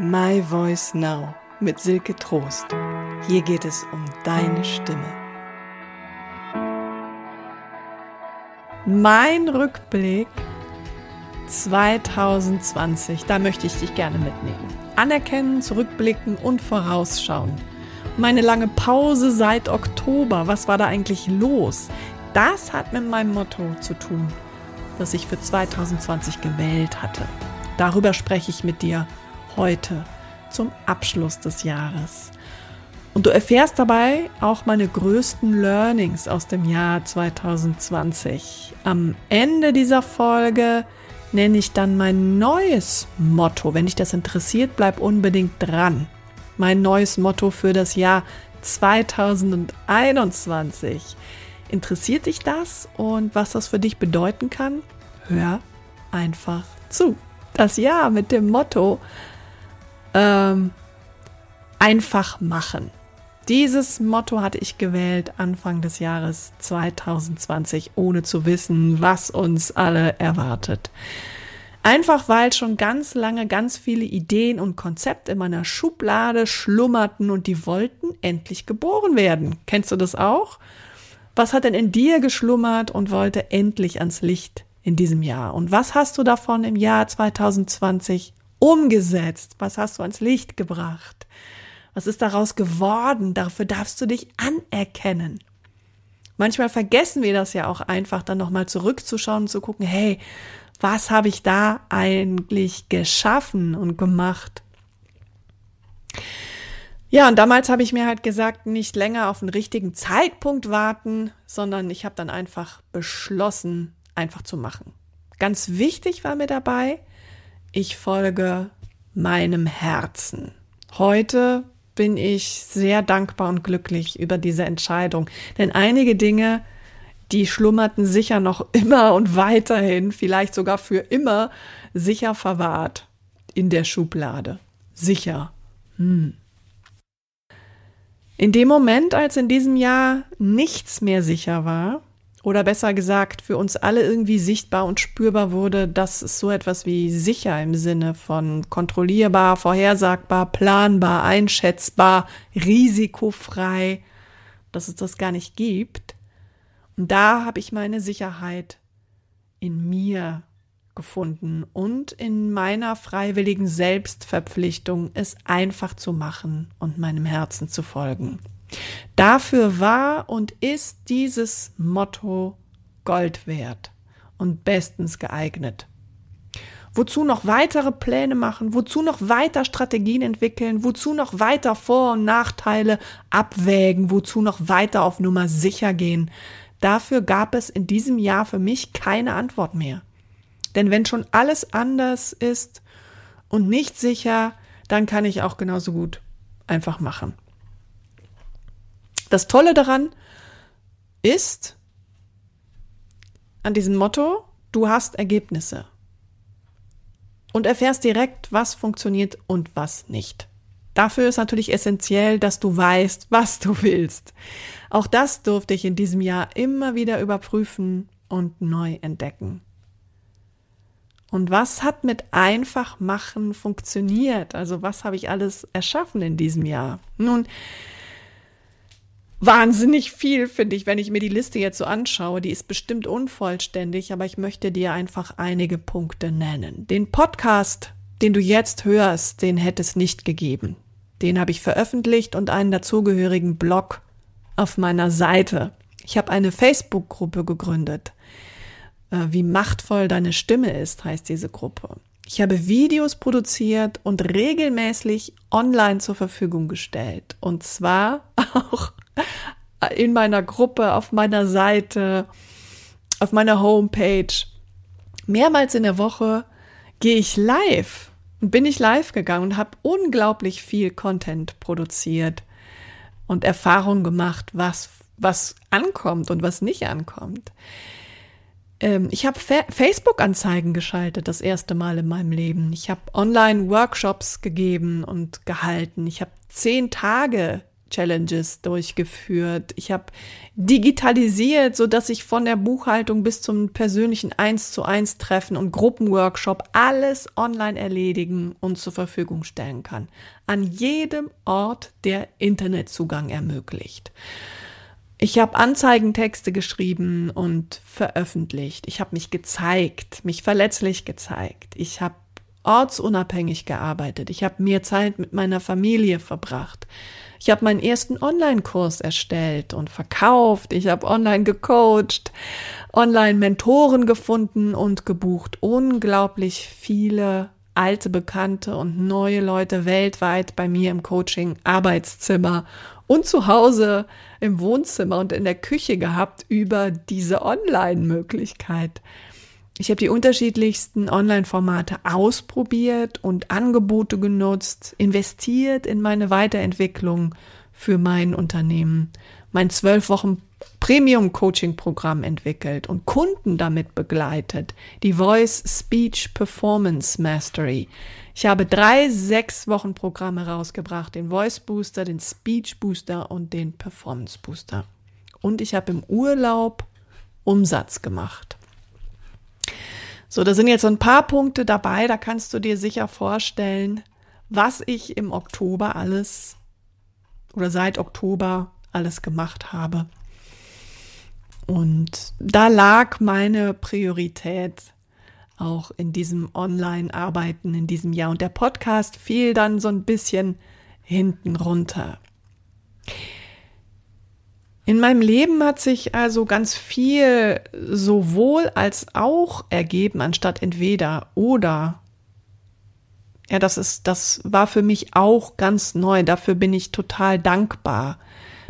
My Voice Now mit Silke Trost. Hier geht es um deine Stimme. Mein Rückblick 2020, da möchte ich dich gerne mitnehmen. Anerkennen, zurückblicken und vorausschauen. Meine lange Pause seit Oktober, was war da eigentlich los? Das hat mit meinem Motto zu tun, das ich für 2020 gewählt hatte. Darüber spreche ich mit dir heute zum Abschluss des Jahres. Und du erfährst dabei auch meine größten Learnings aus dem Jahr 2020. Am Ende dieser Folge nenne ich dann mein neues Motto. Wenn dich das interessiert, bleib unbedingt dran. Mein neues Motto für das Jahr 2021. Interessiert dich das und was das für dich bedeuten kann? Hör einfach zu. Das Jahr mit dem Motto ähm, einfach machen. Dieses Motto hatte ich gewählt Anfang des Jahres 2020, ohne zu wissen, was uns alle erwartet. Einfach weil schon ganz lange ganz viele Ideen und Konzepte in meiner Schublade schlummerten und die wollten endlich geboren werden. Kennst du das auch? Was hat denn in dir geschlummert und wollte endlich ans Licht in diesem Jahr? Und was hast du davon im Jahr 2020 umgesetzt? Was hast du ans Licht gebracht? Was ist daraus geworden? Dafür darfst du dich anerkennen. Manchmal vergessen wir das ja auch einfach, dann nochmal zurückzuschauen und zu gucken, hey, was habe ich da eigentlich geschaffen und gemacht? Ja, und damals habe ich mir halt gesagt, nicht länger auf den richtigen Zeitpunkt warten, sondern ich habe dann einfach beschlossen, einfach zu machen. Ganz wichtig war mir dabei, ich folge meinem Herzen. Heute bin ich sehr dankbar und glücklich über diese Entscheidung, denn einige Dinge, die schlummerten sicher noch immer und weiterhin, vielleicht sogar für immer, sicher verwahrt in der Schublade. Sicher. Hm. In dem Moment, als in diesem Jahr nichts mehr sicher war, oder besser gesagt für uns alle irgendwie sichtbar und spürbar wurde, dass es so etwas wie sicher im Sinne von kontrollierbar, vorhersagbar, planbar, einschätzbar, risikofrei, dass es das gar nicht gibt. Und da habe ich meine Sicherheit in mir gefunden und in meiner freiwilligen Selbstverpflichtung, es einfach zu machen und meinem Herzen zu folgen. Dafür war und ist dieses Motto Gold wert und bestens geeignet. Wozu noch weitere Pläne machen? Wozu noch weiter Strategien entwickeln? Wozu noch weiter Vor- und Nachteile abwägen? Wozu noch weiter auf Nummer sicher gehen? Dafür gab es in diesem Jahr für mich keine Antwort mehr. Denn wenn schon alles anders ist und nicht sicher, dann kann ich auch genauso gut einfach machen. Das Tolle daran ist, an diesem Motto, du hast Ergebnisse und erfährst direkt, was funktioniert und was nicht. Dafür ist natürlich essentiell, dass du weißt, was du willst. Auch das durfte ich in diesem Jahr immer wieder überprüfen und neu entdecken. Und was hat mit einfach machen funktioniert? Also was habe ich alles erschaffen in diesem Jahr? Nun, wahnsinnig viel, finde ich, wenn ich mir die Liste jetzt so anschaue. Die ist bestimmt unvollständig, aber ich möchte dir einfach einige Punkte nennen. Den Podcast, den du jetzt hörst, den hätte es nicht gegeben. Den habe ich veröffentlicht und einen dazugehörigen Blog auf meiner Seite. Ich habe eine Facebook-Gruppe gegründet. Äh, wie machtvoll deine Stimme ist, heißt diese Gruppe. Ich habe Videos produziert und regelmäßig online zur Verfügung gestellt. Und zwar auch in meiner Gruppe, auf meiner Seite, auf meiner Homepage. Mehrmals in der Woche gehe ich live und bin ich live gegangen und habe unglaublich viel Content produziert und Erfahrungen gemacht, was, was ankommt und was nicht ankommt. Ähm, ich habe Facebook-Anzeigen geschaltet, das erste Mal in meinem Leben. Ich habe Online-Workshops gegeben und gehalten. Ich habe zehn Tage Challenges durchgeführt. Ich habe digitalisiert, so dass ich von der Buchhaltung bis zum persönlichen 1 zu 1 Treffen und Gruppenworkshop alles online erledigen und zur Verfügung stellen kann. An jedem Ort, der Internetzugang ermöglicht. Ich habe Anzeigentexte geschrieben und veröffentlicht. Ich habe mich gezeigt, mich verletzlich gezeigt. Ich habe ortsunabhängig gearbeitet. Ich habe mehr Zeit mit meiner Familie verbracht. Ich habe meinen ersten Online-Kurs erstellt und verkauft. Ich habe online gecoacht, online Mentoren gefunden und gebucht. Unglaublich viele alte Bekannte und neue Leute weltweit bei mir im Coaching, Arbeitszimmer und zu Hause im Wohnzimmer und in der Küche gehabt über diese Online-Möglichkeit. Ich habe die unterschiedlichsten Online-Formate ausprobiert und Angebote genutzt, investiert in meine Weiterentwicklung für mein Unternehmen, mein zwölf Wochen Premium-Coaching-Programm entwickelt und Kunden damit begleitet, die Voice Speech Performance Mastery. Ich habe drei sechs Wochen Programme rausgebracht, den Voice Booster, den Speech Booster und den Performance Booster. Und ich habe im Urlaub Umsatz gemacht. So, da sind jetzt so ein paar Punkte dabei, da kannst du dir sicher vorstellen, was ich im Oktober alles oder seit Oktober alles gemacht habe. Und da lag meine Priorität auch in diesem Online-Arbeiten in diesem Jahr. Und der Podcast fiel dann so ein bisschen hinten runter. In meinem Leben hat sich also ganz viel sowohl als auch ergeben, anstatt entweder oder. Ja, das ist, das war für mich auch ganz neu. Dafür bin ich total dankbar,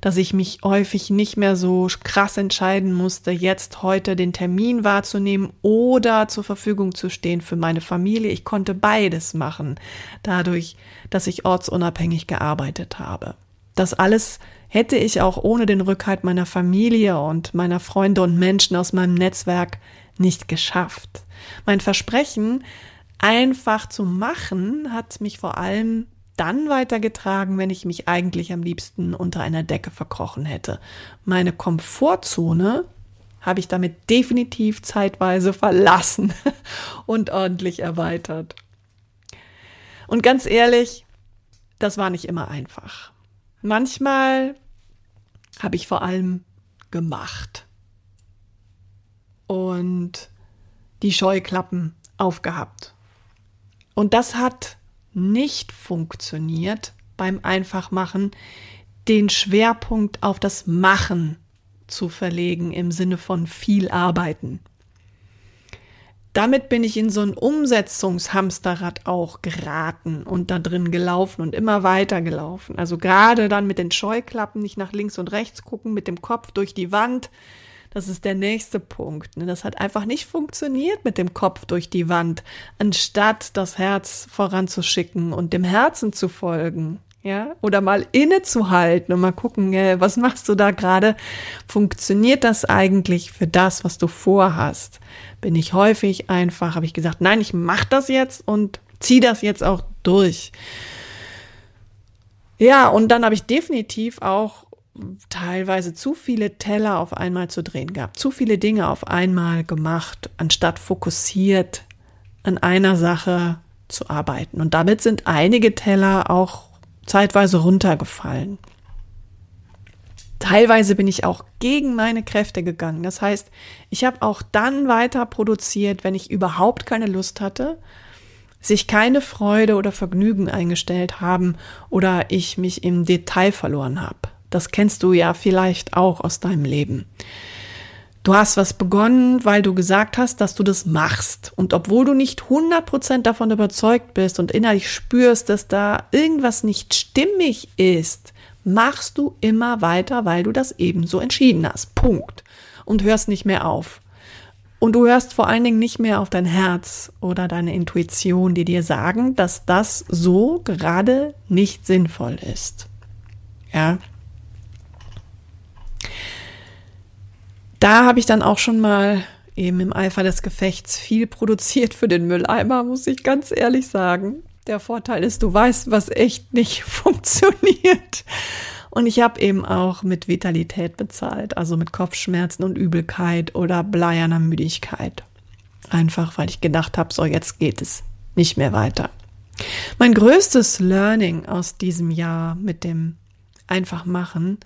dass ich mich häufig nicht mehr so krass entscheiden musste, jetzt heute den Termin wahrzunehmen oder zur Verfügung zu stehen für meine Familie. Ich konnte beides machen, dadurch, dass ich ortsunabhängig gearbeitet habe. Das alles hätte ich auch ohne den Rückhalt meiner Familie und meiner Freunde und Menschen aus meinem Netzwerk nicht geschafft. Mein Versprechen, einfach zu machen, hat mich vor allem dann weitergetragen, wenn ich mich eigentlich am liebsten unter einer Decke verkrochen hätte. Meine Komfortzone habe ich damit definitiv zeitweise verlassen und ordentlich erweitert. Und ganz ehrlich, das war nicht immer einfach. Manchmal habe ich vor allem gemacht und die Scheuklappen aufgehabt. Und das hat nicht funktioniert beim Einfachmachen, den Schwerpunkt auf das Machen zu verlegen im Sinne von viel arbeiten damit bin ich in so ein Umsetzungshamsterrad auch geraten und da drin gelaufen und immer weiter gelaufen. Also gerade dann mit den Scheuklappen nicht nach links und rechts gucken, mit dem Kopf durch die Wand. Das ist der nächste Punkt. Ne? Das hat einfach nicht funktioniert mit dem Kopf durch die Wand, anstatt das Herz voranzuschicken und dem Herzen zu folgen ja, oder mal innezuhalten und mal gucken, äh, was machst du da gerade? Funktioniert das eigentlich für das, was du vorhast? Bin ich häufig einfach, habe ich gesagt, nein, ich mache das jetzt und ziehe das jetzt auch durch. Ja, und dann habe ich definitiv auch teilweise zu viele Teller auf einmal zu drehen gehabt, zu viele Dinge auf einmal gemacht, anstatt fokussiert an einer Sache zu arbeiten. Und damit sind einige Teller auch zeitweise runtergefallen. Teilweise bin ich auch gegen meine Kräfte gegangen. Das heißt, ich habe auch dann weiter produziert, wenn ich überhaupt keine Lust hatte, sich keine Freude oder Vergnügen eingestellt haben oder ich mich im Detail verloren habe. Das kennst du ja vielleicht auch aus deinem Leben. Du hast was begonnen, weil du gesagt hast, dass du das machst. Und obwohl du nicht 100% davon überzeugt bist und innerlich spürst, dass da irgendwas nicht stimmig ist, machst du immer weiter, weil du das ebenso entschieden hast. Punkt. Und hörst nicht mehr auf. Und du hörst vor allen Dingen nicht mehr auf dein Herz oder deine Intuition, die dir sagen, dass das so gerade nicht sinnvoll ist. Ja, da habe ich dann auch schon mal eben im Eifer des Gefechts viel produziert für den Mülleimer, muss ich ganz ehrlich sagen. Der Vorteil ist, du weißt, was echt nicht funktioniert. Und ich habe eben auch mit Vitalität bezahlt, also mit Kopfschmerzen und Übelkeit oder bleierner Müdigkeit. Einfach weil ich gedacht habe, so jetzt geht es nicht mehr weiter. Mein größtes Learning aus diesem Jahr mit dem einfach machen,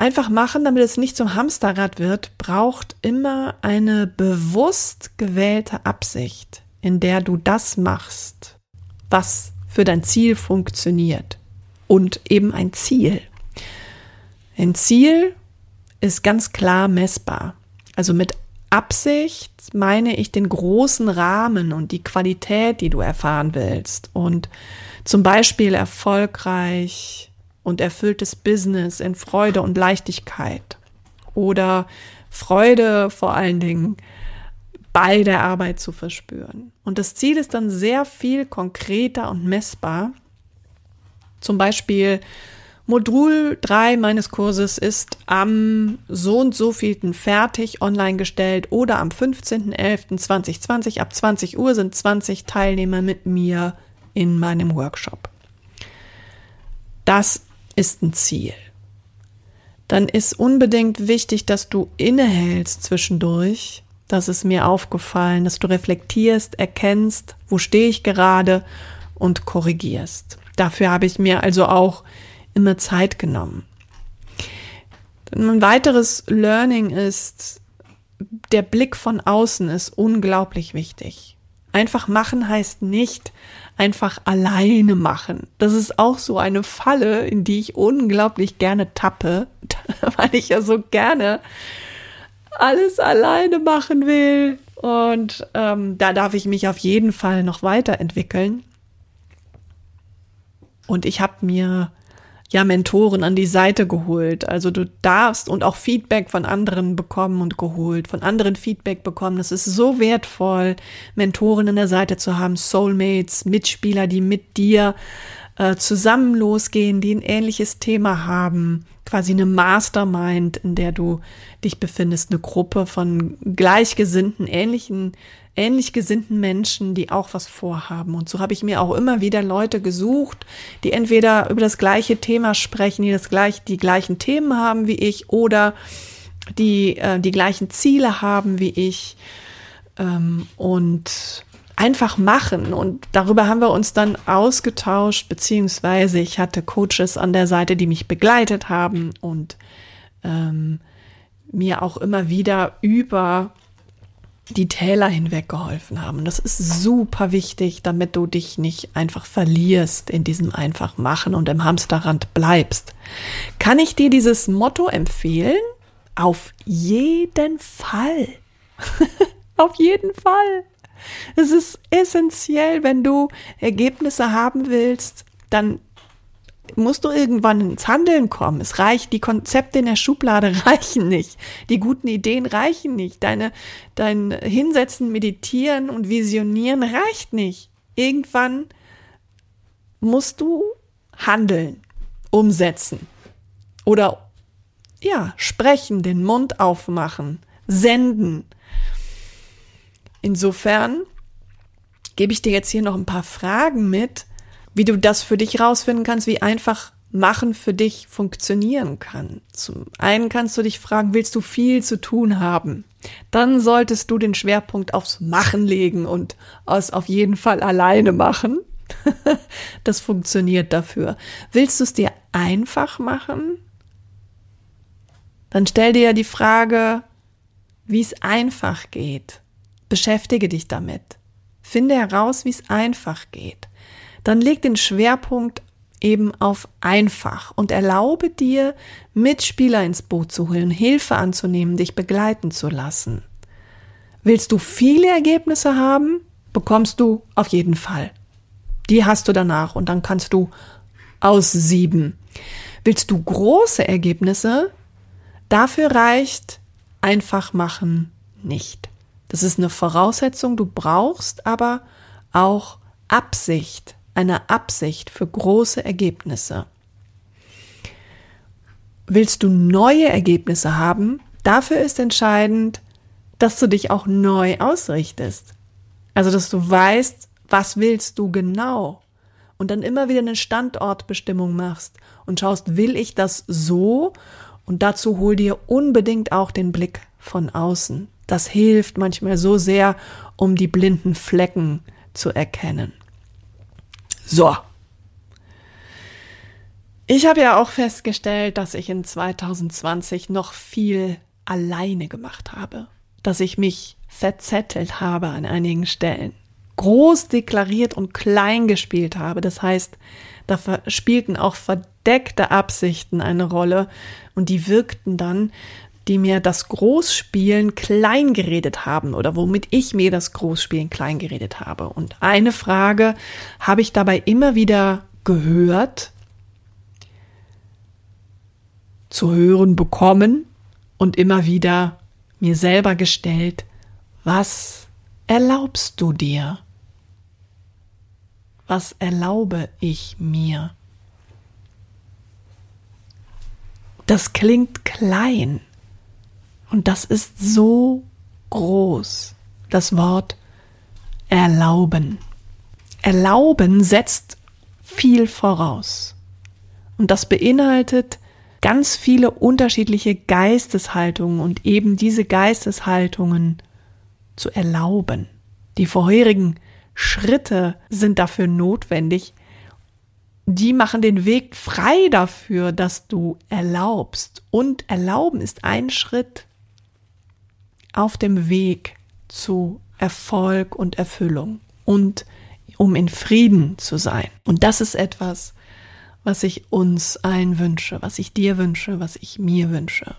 einfach machen, damit es nicht zum Hamsterrad wird, braucht immer eine bewusst gewählte Absicht, in der du das machst, was für dein Ziel funktioniert. Und eben ein Ziel. Ein Ziel ist ganz klar messbar. Also mit Absicht meine ich den großen Rahmen und die Qualität, die du erfahren willst. Und zum Beispiel erfolgreich und erfülltes Business in Freude und Leichtigkeit. Oder Freude vor allen Dingen bei der Arbeit zu verspüren. Und das Ziel ist dann sehr viel konkreter und messbar. Zum Beispiel Modul 3 meines Kurses ist am so und so vielten fertig online gestellt oder am 15.11.2020 ab 20 Uhr sind 20 Teilnehmer mit mir in meinem Workshop. Das ist ein Ziel. Dann ist unbedingt wichtig, dass du innehältst zwischendurch. Das ist mir aufgefallen, dass du reflektierst, erkennst, wo stehe ich gerade und korrigierst. Dafür habe ich mir also auch immer Zeit genommen. Ein weiteres Learning ist, der Blick von außen ist unglaublich wichtig. Einfach machen heißt nicht einfach alleine machen. Das ist auch so eine Falle, in die ich unglaublich gerne tappe, weil ich ja so gerne alles alleine machen will. Und ähm, da darf ich mich auf jeden Fall noch weiterentwickeln. Und ich habe mir ja Mentoren an die Seite geholt. Also du darfst und auch Feedback von anderen bekommen und geholt, von anderen Feedback bekommen. Das ist so wertvoll, Mentoren an der Seite zu haben, Soulmates, Mitspieler, die mit dir äh, zusammen losgehen, die ein ähnliches Thema haben, quasi eine Mastermind, in der du dich befindest, eine Gruppe von gleichgesinnten, ähnlichen ähnlich gesinnten Menschen, die auch was vorhaben. Und so habe ich mir auch immer wieder Leute gesucht, die entweder über das gleiche Thema sprechen, die das gleich, die gleichen Themen haben wie ich oder die äh, die gleichen Ziele haben wie ich ähm, und einfach machen. Und darüber haben wir uns dann ausgetauscht, beziehungsweise ich hatte Coaches an der Seite, die mich begleitet haben und ähm, mir auch immer wieder über die Täler hinweg geholfen haben. Das ist super wichtig, damit du dich nicht einfach verlierst in diesem einfach machen und im Hamsterrand bleibst. Kann ich dir dieses Motto empfehlen? Auf jeden Fall. Auf jeden Fall. Es ist essentiell, wenn du Ergebnisse haben willst, dann musst du irgendwann ins Handeln kommen. Es reicht, die Konzepte in der Schublade reichen nicht. Die guten Ideen reichen nicht. Deine, dein Hinsetzen, Meditieren und Visionieren reicht nicht. Irgendwann musst du handeln, umsetzen oder ja, sprechen, den Mund aufmachen, senden. Insofern gebe ich dir jetzt hier noch ein paar Fragen mit, wie du das für dich rausfinden kannst, wie einfach Machen für dich funktionieren kann. Zum einen kannst du dich fragen, willst du viel zu tun haben? Dann solltest du den Schwerpunkt aufs Machen legen und es auf jeden Fall alleine machen. das funktioniert dafür. Willst du es dir einfach machen? Dann stell dir die Frage, wie es einfach geht. Beschäftige dich damit. Finde heraus, wie es einfach geht dann leg den Schwerpunkt eben auf einfach und erlaube dir, Mitspieler ins Boot zu holen, Hilfe anzunehmen, dich begleiten zu lassen. Willst du viele Ergebnisse haben, bekommst du auf jeden Fall. Die hast du danach und dann kannst du aussieben. Willst du große Ergebnisse, dafür reicht einfach machen nicht. Das ist eine Voraussetzung, du brauchst aber auch Absicht einer Absicht für große Ergebnisse. Willst du neue Ergebnisse haben? Dafür ist entscheidend, dass du dich auch neu ausrichtest. Also, dass du weißt, was willst du genau? und dann immer wieder eine Standortbestimmung machst und schaust, will ich das so? Und dazu hol dir unbedingt auch den Blick von außen. Das hilft manchmal so sehr, um die blinden Flecken zu erkennen. So. Ich habe ja auch festgestellt, dass ich in 2020 noch viel alleine gemacht habe, dass ich mich verzettelt habe an einigen Stellen groß deklariert und klein gespielt habe. Das heißt, da spielten auch verdeckte Absichten eine Rolle und die wirkten dann, die mir das Großspielen klein geredet haben oder womit ich mir das Großspielen klein geredet habe. Und eine Frage habe ich dabei immer wieder gehört, zu hören bekommen und immer wieder mir selber gestellt, was erlaubst du dir? Was erlaube ich mir? Das klingt klein und das ist so groß. Das Wort erlauben. Erlauben setzt viel voraus. Und das beinhaltet ganz viele unterschiedliche Geisteshaltungen und eben diese Geisteshaltungen zu erlauben. Die vorherigen Schritte sind dafür notwendig. Die machen den Weg frei dafür, dass du erlaubst. Und erlauben ist ein Schritt auf dem Weg zu Erfolg und Erfüllung und um in Frieden zu sein. Und das ist etwas, was ich uns allen wünsche, was ich dir wünsche, was ich mir wünsche.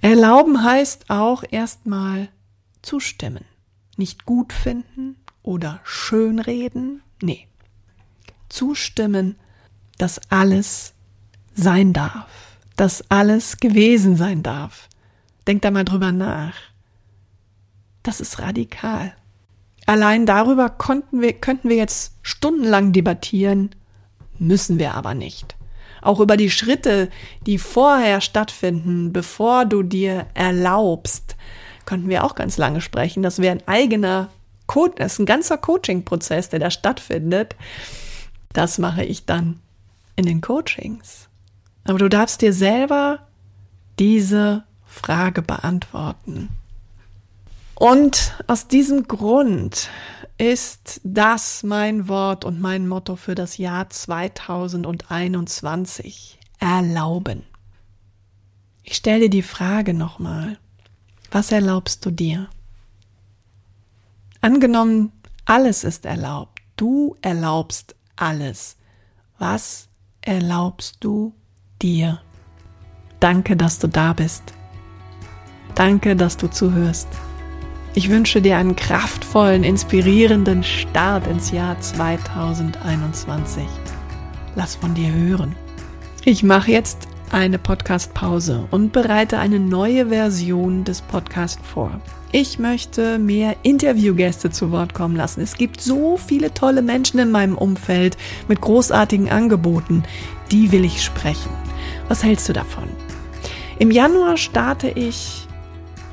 Erlauben heißt auch erstmal zustimmen, nicht gut finden, oder schönreden. Nee. Zustimmen, dass alles sein darf, dass alles gewesen sein darf. Denk da mal drüber nach. Das ist radikal. Allein darüber konnten wir, könnten wir jetzt stundenlang debattieren, müssen wir aber nicht. Auch über die Schritte, die vorher stattfinden, bevor du dir erlaubst, könnten wir auch ganz lange sprechen. Das wäre ein eigener Co das ist ein ganzer Coaching-Prozess, der da stattfindet. Das mache ich dann in den Coachings. Aber du darfst dir selber diese Frage beantworten. Und aus diesem Grund ist das mein Wort und mein Motto für das Jahr 2021. Erlauben. Ich stelle dir die Frage nochmal. Was erlaubst du dir? Angenommen, alles ist erlaubt. Du erlaubst alles. Was erlaubst du dir? Danke, dass du da bist. Danke, dass du zuhörst. Ich wünsche dir einen kraftvollen, inspirierenden Start ins Jahr 2021. Lass von dir hören. Ich mache jetzt eine Podcast-Pause und bereite eine neue Version des Podcasts vor. Ich möchte mehr Interviewgäste zu Wort kommen lassen. Es gibt so viele tolle Menschen in meinem Umfeld mit großartigen Angeboten. Die will ich sprechen. Was hältst du davon? Im Januar starte ich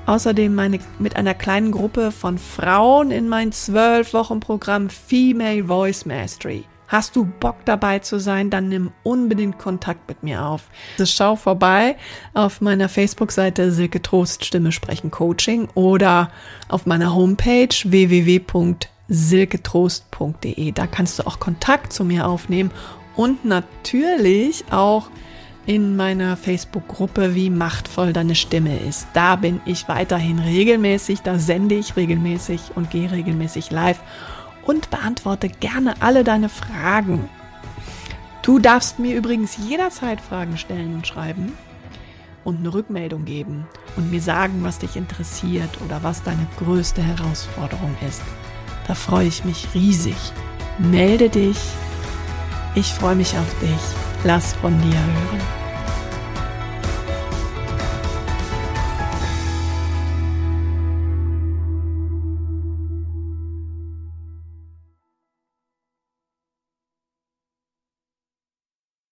außerdem meine, mit einer kleinen Gruppe von Frauen in mein zwölf Wochen Programm Female Voice Mastery. Hast du Bock dabei zu sein, dann nimm unbedingt Kontakt mit mir auf. Schau vorbei auf meiner Facebook-Seite Silke Trost Stimme sprechen Coaching oder auf meiner Homepage www.silketrost.de. Da kannst du auch Kontakt zu mir aufnehmen und natürlich auch in meiner Facebook-Gruppe, wie machtvoll deine Stimme ist. Da bin ich weiterhin regelmäßig, da sende ich regelmäßig und gehe regelmäßig live und beantworte gerne alle deine Fragen. Du darfst mir übrigens jederzeit Fragen stellen und schreiben und eine Rückmeldung geben und mir sagen, was dich interessiert oder was deine größte Herausforderung ist. Da freue ich mich riesig. Melde dich. Ich freue mich auf dich. Lass von dir hören.